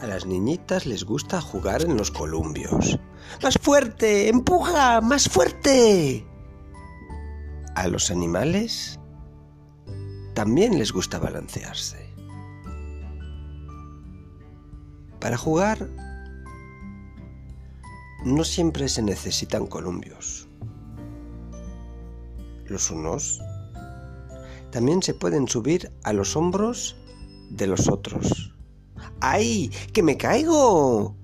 A las niñitas les gusta jugar en los columpios. ¡Más fuerte! ¡Empuja! ¡Más fuerte! A los animales también les gusta balancearse. Para jugar no siempre se necesitan columpios. Los unos también se pueden subir a los hombros de los otros. ¡Ay! ¡Que me caigo!